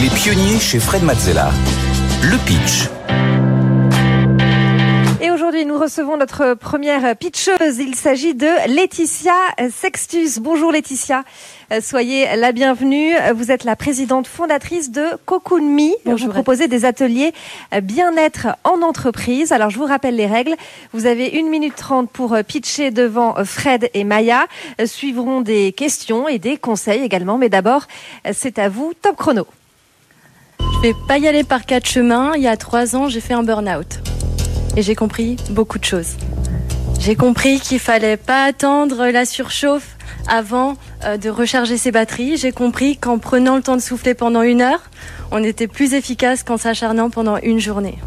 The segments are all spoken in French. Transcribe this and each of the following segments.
Les pionniers chez Fred Mazzella. Le pitch. Et aujourd'hui, nous recevons notre première pitcheuse. Il s'agit de Laetitia Sextus. Bonjour Laetitia. Euh, soyez la bienvenue. Vous êtes la présidente fondatrice de Cocoon Me. Bonjour. Vous proposez des ateliers euh, bien-être en entreprise. Alors, je vous rappelle les règles. Vous avez une minute trente pour euh, pitcher devant Fred et Maya. Suivront des questions et des conseils également. Mais d'abord, c'est à vous. Top chrono. Je vais pas y aller par quatre chemins. Il y a trois ans, j'ai fait un burn-out et j'ai compris beaucoup de choses. J'ai compris qu'il fallait pas attendre la surchauffe avant euh, de recharger ses batteries. J'ai compris qu'en prenant le temps de souffler pendant une heure, on était plus efficace qu'en s'acharnant pendant une journée.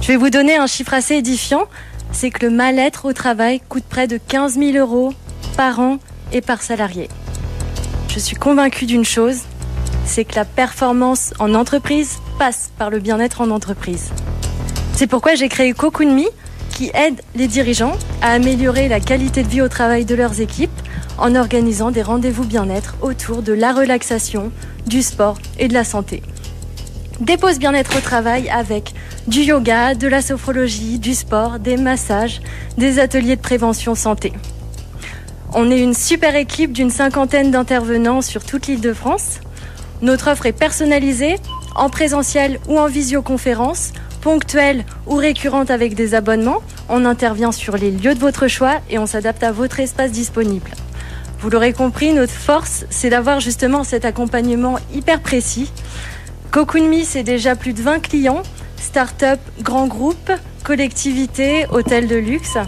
Je vais vous donner un chiffre assez édifiant. C'est que le mal-être au travail coûte près de 15 000 euros par an et par salarié. Je suis convaincue d'une chose, c'est que la performance en entreprise passe par le bien-être en entreprise. C'est pourquoi j'ai créé Cocoon Me, qui aide les dirigeants à améliorer la qualité de vie au travail de leurs équipes en organisant des rendez-vous bien-être autour de la relaxation, du sport et de la santé. Des pauses bien-être au travail avec du yoga, de la sophrologie, du sport, des massages, des ateliers de prévention santé. On est une super équipe d'une cinquantaine d'intervenants sur toute l'île de France. Notre offre est personnalisée, en présentiel ou en visioconférence, ponctuelle ou récurrente avec des abonnements. On intervient sur les lieux de votre choix et on s'adapte à votre espace disponible. Vous l'aurez compris, notre force, c'est d'avoir justement cet accompagnement hyper précis. Cocoon Me, c'est déjà plus de 20 clients, start-up, grands groupes, collectivités, hôtels de luxe.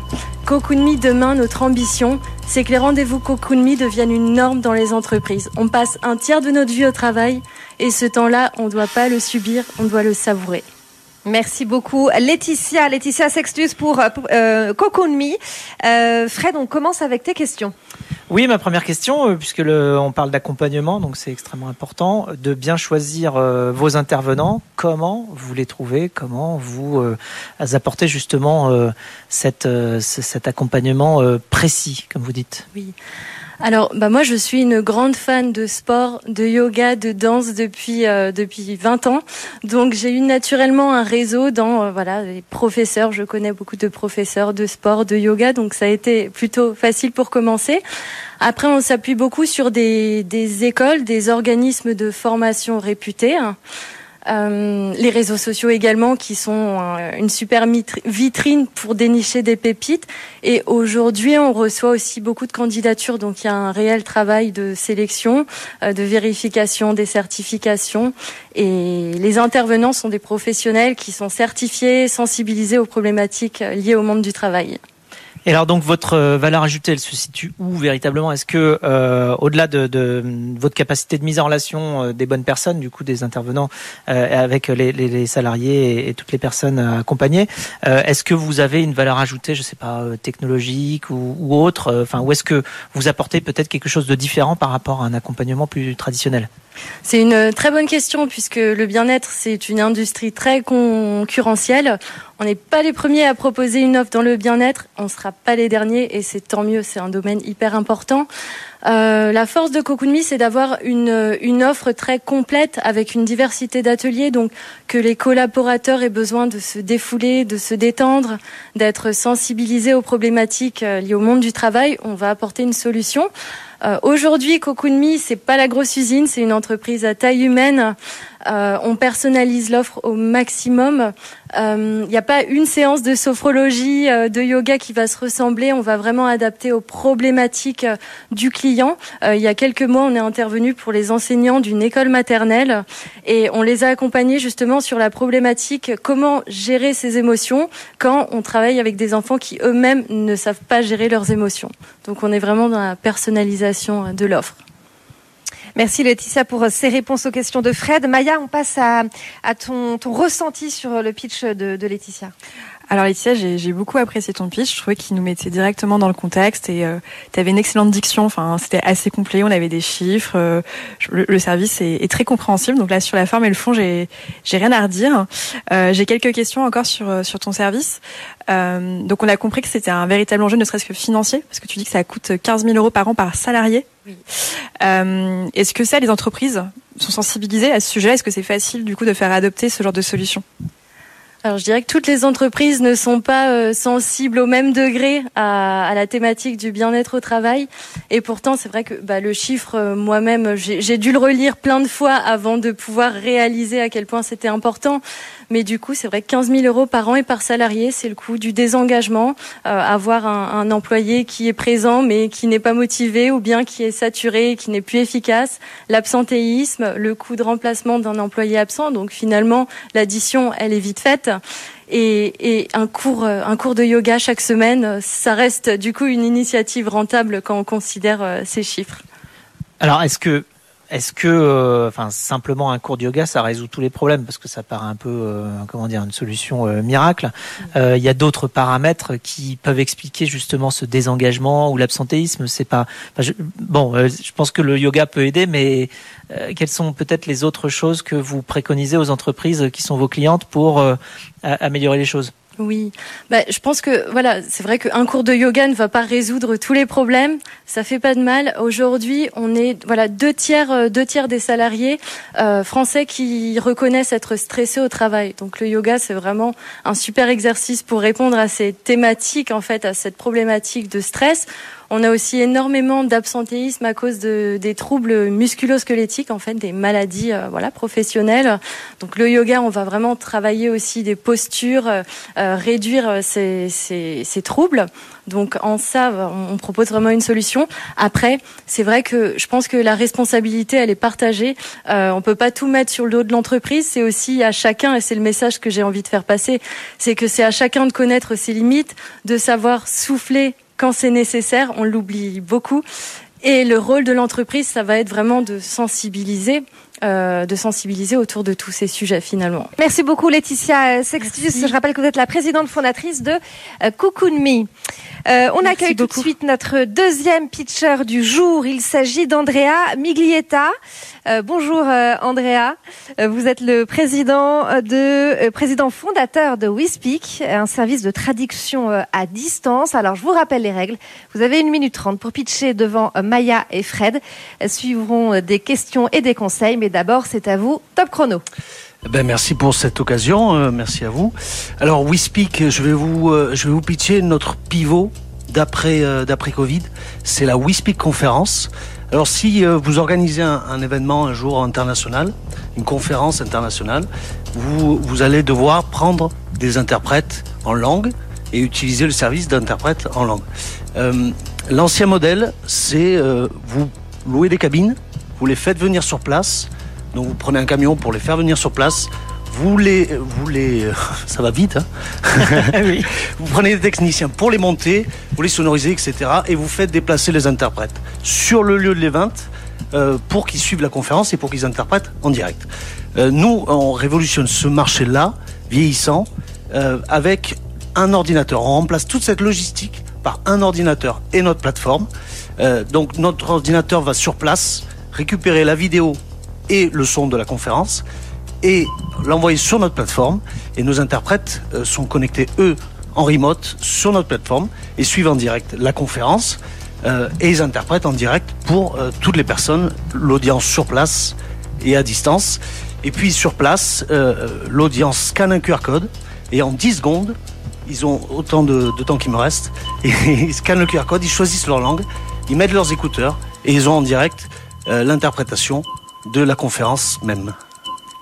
Cocoon Me, demain, notre ambition, c'est que les rendez-vous Cocoon deviennent une norme dans les entreprises. On passe un tiers de notre vie au travail et ce temps-là, on ne doit pas le subir, on doit le savourer. Merci beaucoup Laetitia, Laetitia Sextus pour, euh, Cocoon Me. Euh, Fred, on commence avec tes questions. Oui, ma première question, euh, puisque le, on parle d'accompagnement, donc c'est extrêmement important de bien choisir euh, vos intervenants. Comment vous les trouvez? Comment vous euh, apportez justement cette, cet accompagnement précis, comme vous dites? Oui. Alors, bah moi, je suis une grande fan de sport, de yoga, de danse depuis euh, depuis 20 ans. Donc, j'ai eu naturellement un réseau dans euh, voilà les professeurs. Je connais beaucoup de professeurs de sport, de yoga, donc ça a été plutôt facile pour commencer. Après, on s'appuie beaucoup sur des, des écoles, des organismes de formation réputés. Euh, les réseaux sociaux également qui sont euh, une super vitrine pour dénicher des pépites. Et aujourd'hui, on reçoit aussi beaucoup de candidatures, donc il y a un réel travail de sélection, euh, de vérification des certifications. Et les intervenants sont des professionnels qui sont certifiés, sensibilisés aux problématiques liées au monde du travail. Et alors donc votre euh, valeur ajoutée, elle se situe où véritablement? Est-ce que euh, au-delà de, de, votre capacité de mise en relation euh, des bonnes personnes, du coup des intervenants euh, avec les, les, les salariés et, et, toutes les personnes accompagnées, euh, est-ce que vous avez une valeur ajoutée, je sais pas, technologique ou, ou autre? Enfin, ou est-ce que vous apportez peut-être quelque chose de différent par rapport à un accompagnement plus traditionnel? C'est une très bonne question puisque le bien-être, c'est une industrie très concurrentielle. On n'est pas les premiers à proposer une offre dans le bien-être, on ne sera pas les derniers et c'est tant mieux, c'est un domaine hyper important. Euh, la force de Cocoon c'est d'avoir une, offre très complète avec une diversité d'ateliers, donc que les collaborateurs aient besoin de se défouler, de se détendre, d'être sensibilisés aux problématiques euh, liées au monde du travail. On va apporter une solution. Euh, Aujourd'hui, Me, c'est pas la grosse usine, c'est une entreprise à taille humaine. Euh, on personnalise l'offre au maximum. Il euh, n'y a pas une séance de sophrologie, euh, de yoga qui va se ressembler. On va vraiment adapter aux problématiques euh, du client. il y a quelques mois, on est intervenu pour les enseignants d'une école maternelle et on les a accompagnés justement sur la problématique comment gérer ses émotions quand on travaille avec des enfants qui eux-mêmes ne savent pas gérer leurs émotions. Donc on est vraiment dans la personnalisation de l'offre. Merci Laetitia pour ces réponses aux questions de Fred. Maya, on passe à, ton, ressenti sur le pitch de, Laetitia. Alors Laetitia, j'ai beaucoup apprécié ton pitch. Je trouvais qu'il nous mettait directement dans le contexte et euh, tu avais une excellente diction. Enfin, c'était assez complet. On avait des chiffres. Euh, le, service est, très compréhensible. Donc là, sur la forme et le fond, j'ai rien à redire. Euh, j'ai quelques questions encore sur sur ton service. donc on a compris que c'était un véritable enjeu, ne serait-ce que financier, parce que tu dis que ça coûte 15 000 euros par an par salarié. Oui. Euh, Est-ce que ça, les entreprises sont sensibilisés à ce sujet? Est-ce que c'est facile du coup de faire adopter ce genre de solution? Alors je dirais que toutes les entreprises ne sont pas euh, sensibles au même degré à, la thématique du bien-être au travail. Et pourtant, c'est vrai que bah, le chiffre, euh, moi-même, j'ai dû le relire plein de fois avant de pouvoir réaliser à quel point c'était important. Mais du coup, c'est vrai que 15 000 euros par an et par salarié, c'est le coût du désengagement. Euh, avoir un, un, employé qui est présent mais qui n'est pas motivé ou bien qui est saturé, qui n'est plus efficace. L'absentéisme, le coût de remplacement d'un employé absent. Donc finalement, l'addition, elle est vite faite. Et, et, un cours, un cours de yoga chaque semaine, ça reste du coup une initiative rentable quand on considère euh, ces chiffres. Alors, est-ce que est-ce que, euh, enfin, simplement un cours de yoga, ça résout tous les problèmes parce que ça paraît un peu, euh, comment dire, une solution euh, miracle. Il y a d'autres paramètres qui peuvent expliquer justement ce désengagement ou l'absentéisme. C'est pas, je, bon, je pense que le yoga peut aider, mais quelles sont peut-être les autres choses que vous préconisez aux entreprises qui sont vos clientes pour améliorer les choses? Oui, bah, je pense que voilà, c'est vrai qu'un cours de yoga ne va pas résoudre tous les problèmes. Ça fait pas de mal. Aujourd'hui, on est voilà deux tiers, euh, deux tiers des salariés euh, français qui reconnaissent être stressés au travail. Donc le yoga, c'est vraiment un super exercice pour répondre à ces thématiques en fait, à cette problématique de stress. On a aussi énormément d'absentéisme à cause de, des troubles musculo-squelettiques, en fait, des maladies euh, voilà, professionnelles. Donc le yoga, on va vraiment travailler aussi des postures, euh, euh réduire euh, ces, ces, ces, troubles. Donc en ça, on propose vraiment une solution. Après, c'est vrai que je pense que la responsabilité, elle est partagée. Euh, on peut pas tout mettre sur le dos de l'entreprise. C'est aussi à chacun, et c'est le message que j'ai envie de faire passer, c'est que c'est à chacun de connaître ses limites, de savoir souffler quand c'est nécessaire, on l'oublie beaucoup. Et le rôle de l'entreprise, ça va être vraiment de sensibiliser. Euh, de sensibiliser autour de tous ces sujets finalement. Merci beaucoup Laetitia Sextus. Je rappelle que vous êtes la présidente fondatrice de euh, Cocoon Me. Euh, on accueille tout de suite notre deuxième pitcher du jour. Il s'agit d'Andrea Miglietta. Euh, bonjour euh, Andrea. Euh, vous êtes le président de président fondateur de WeSpeak, un service de traduction à distance. Alors je vous rappelle les règles. Vous avez une minute trente pour pitcher devant Maya et Fred. Suivront des questions et des conseils, mais d'abord c'est à vous. Top chrono. Ben merci pour cette occasion, merci à vous. Alors WeSpeak, je vais vous je vais vous notre pivot d'après d'après Covid, c'est la WeSpeak conférence. Alors si euh, vous organisez un, événement un jour international, une conférence internationale, vous, vous allez devoir prendre des interprètes en langue et utiliser le service d'interprète en langue. Euh, l'ancien modèle, c'est euh, vous louez des cabines, vous les faites venir sur place, donc vous prenez un camion pour les faire venir sur place, vous les, vous les, ça va vite, hein oui. Vous prenez des techniciens pour les monter, vous les sonorisez, etc. Et vous faites déplacer les interprètes sur le lieu de l'événement euh, pour qu'ils suivent la conférence et pour qu'ils interprètent en direct. Euh, nous, on révolutionne ce marché-là, vieillissant, euh, avec un ordinateur. On remplace toute cette logistique par un ordinateur et notre plateforme. Euh, donc notre ordinateur va sur place récupérer la vidéo et le son de la conférence et l'envoyer sur notre plateforme. Et nos interprètes euh, sont connectés, eux, en remote sur notre plateforme et suivent en direct la conférence. Euh, et ils interprètent en direct pour euh, toutes les personnes, l'audience sur place et à distance. Et puis sur place, l'audience scanne un QR code et en 10 secondes, ils ont autant de, de temps qu'il me reste, et ils scannent le QR code, ils choisissent leur langue, ils mettent leurs écouteurs et ils ont en direct l'interprétation de la conférence même.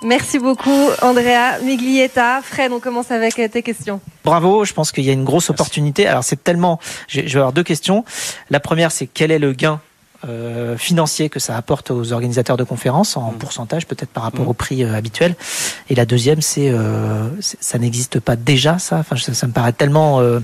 Merci beaucoup, Andrea Miglietta. Fred, on commence avec tes questions. Bravo, je pense qu'il y a une grosse opportunité. Alors, c'est tellement. Je vais avoir deux questions. La première, c'est quel est le gain euh, financier que ça apporte aux organisateurs de conférences en mm. pourcentage peut-être par rapport mm. au prix euh, habituel? Et la deuxième c'est euh, ça n'existe pas déjà ça? Enfin ça, ça me paraît tellement euh,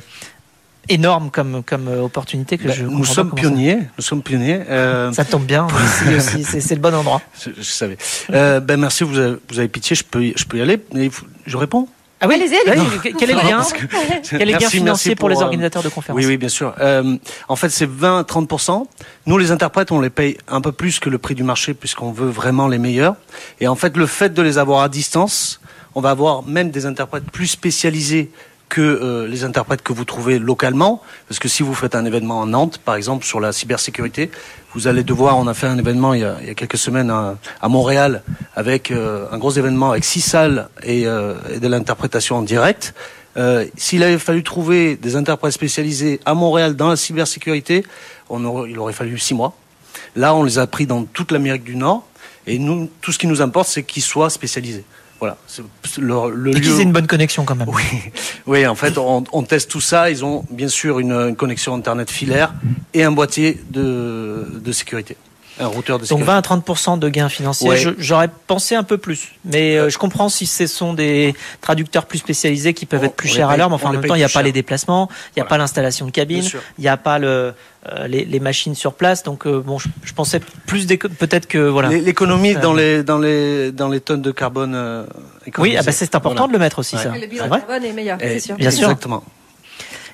énorme comme comme euh, opportunité que ben, je nous sommes pionniers nous sommes pionniers euh... ça tombe bien aussi c'est le bon endroit je, je savais euh, ben merci vous avez, vous avez pitié je peux je peux y aller je réponds ah oui, allez-y, allez Quel est le gain Quel est le gain financier pour, les euh, organisateurs de conférences Oui, oui, bien sûr. Euh, en fait, c'est 20-30%. Nous, les interprètes, on les paye un peu plus que le prix du marché puisqu'on veut vraiment les meilleurs. Et en fait, le fait de les avoir à distance, on va avoir même des interprètes plus spécialisés que euh, les interprètes que vous trouvez localement, parce que si vous faites un événement en Nantes, par exemple, sur la cybersécurité, vous allez devoir, on a fait un événement il y a, quelques semaines à, Montréal, avec euh, un gros événement avec six salles et, euh, de l'interprétation en direct. S'il avait fallu trouver des interprètes spécialisés à Montréal dans la cybersécurité, il aurait fallu six mois. Là, on les a pris dans toute l'Amérique du Nord, et nous, tout ce qui nous importe, c'est qu'ils soient spécialisés. Voilà, le, le Et lieu. une bonne connexion quand même. Oui, oui. En fait, on, on teste tout ça. Ils ont bien sûr une, une connexion internet filaire et un boîtier de, de sécurité, un routeur de Donc sécurité. 20 à 30 de gains financiers. Ouais. J'aurais pensé un peu plus, mais euh, je comprends si ce sont des traducteurs plus spécialisés qui peuvent On- être plus chers à l'heure. Mais enfin, en même temps, il n'y a pas cher. les déplacements, il n'y a Voilà. pas l'installation de cabine, il n'y a pas le, euh, les, les machines sur place. Donc euh, bon, je, je pensais plus d'éco- peut-être que voilà. L'é- L'économie Ça- dans les dans les dans les tonnes de carbone. euh, Oui, ah bah, c'est important Voilà. de le mettre aussi Ouais. ça. Le C'est bilan carbone est meilleur, Et- c'est sûr. Bien sûr. Exactement.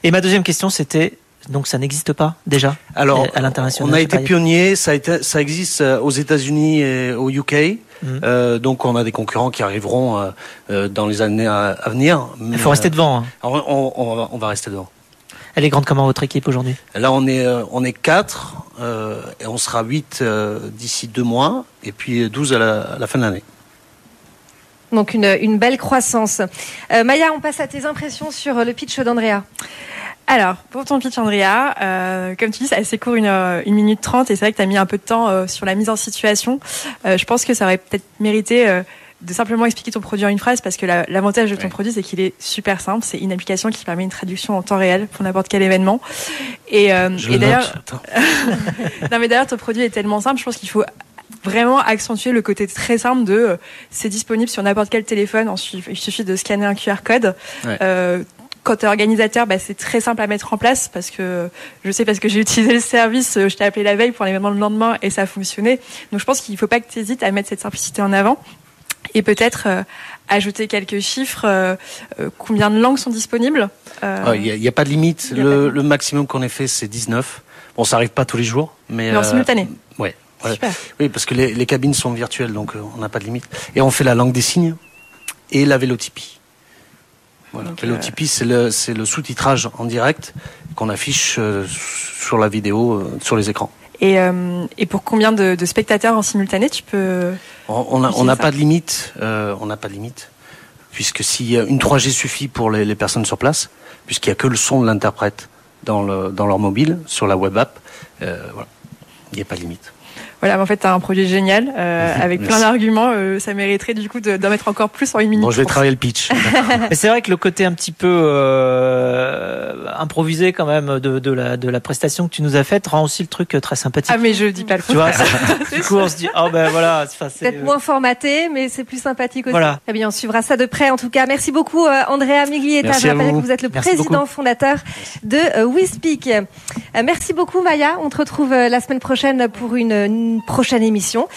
Et ma deuxième question, c'était donc ça n'existe pas déjà Alors, à l'international. on a été pionnier. Ça, existe euh, aux États-Unis et au UK. Mhm. Euh, donc, on a des concurrents qui arriveront euh, dans les années à, à venir. Il faut rester devant. hein. On, on- on va, on va rester devant. Elle est grande comment votre équipe aujourd'hui? Là, on est on est quatre euh, et on sera huit euh, d'ici deux mois et puis 12 à la, à la fin de l'année. Donc une, une belle croissance. Euh, Maya, on passe à tes impressions sur le pitch d'Andrea. Alors, pour ton pitch, Andrea, euh, comme tu dis, c'est assez court, une, euh, une minute trente, et c'est vrai que tu as mis un peu de temps euh, sur la mise en situation. Euh, je pense que ça aurait peut-être mérité euh, de simplement expliquer ton produit en une phrase, parce que la- l'avantage de ton Ouais. produit, c'est qu'il est super simple. C'est une application qui permet une traduction en temps réel pour n'importe quel événement. Et, euh, et le d'ailleurs, non mais d'ailleurs ton produit est tellement simple, je pense qu'il faut vraiment accentuer le côté très simple de euh, c'est disponible sur n'importe quel téléphone, ensuite il suffit de scanner un QR code. Ouais. Euh, quand tu es organisateur, bah, c'est très simple à mettre en place parce que je sais parce que j'ai utilisé le service, euh, je t'ai appelé la veille pour l'événement le lendemain et ça a fonctionné. Donc je pense qu'il faut pas que tu hésites à mettre cette simplicité en avant et peut-être euh, ajouter quelques chiffres. euh, euh, combien de langues sont disponibles Ah, Il n'y a, pas de limite. Le, maximum qu'on ait fait, c'est 19. Bon, ça arrive pas tous les jours, mais Mais en simultané. Ouais. ouais. Super. Oui, parce que les, les cabines sont virtuelles, donc on n'a pas de limite. Et on fait la langue des signes et la vélotypie. Voilà. C'est le, c'est le sous-titrage en direct qu'on affiche euh, sur la vidéo, euh, sur les écrans. Et, euh, et pour combien de, de spectateurs en simultané tu peux On on on n'a c'est ça. pas de limite. euh, on n'a pas de limite. Puisque si une 3G suffit pour les, les personnes sur place, puisqu'il n'y a que le son de l'interprète dans, le, dans leur mobile, sur la web app, euh, voilà. Il n'y a pas de limite. Voilà, mais en fait, tu as un projet génial euh, avec plein d'arguments. euh, ça mériterait du coup de- d'en mettre encore plus en une minute. Bon, je vais travailler le pitch. Mais c'est vrai que le côté un petit peu euh, improvisé quand même de, de, la, de la prestation que tu nous as faite rend aussi le truc très sympathique. Ah, mais je dis pas le tu vois, du coup on se dit oh ben voilà, c'est- Peut-être moins formaté, mais c'est plus sympathique aussi. Voilà. Eh bien, on suivra ça de près. En tout cas, merci beaucoup, euh, Andrea Miglietta. Merci Je à rappelle vous. que vous êtes le Merci président beaucoup. fondateur de euh, WeSpeak. Euh, merci beaucoup, Maya. On te retrouve euh, la semaine prochaine pour une prochaine émission.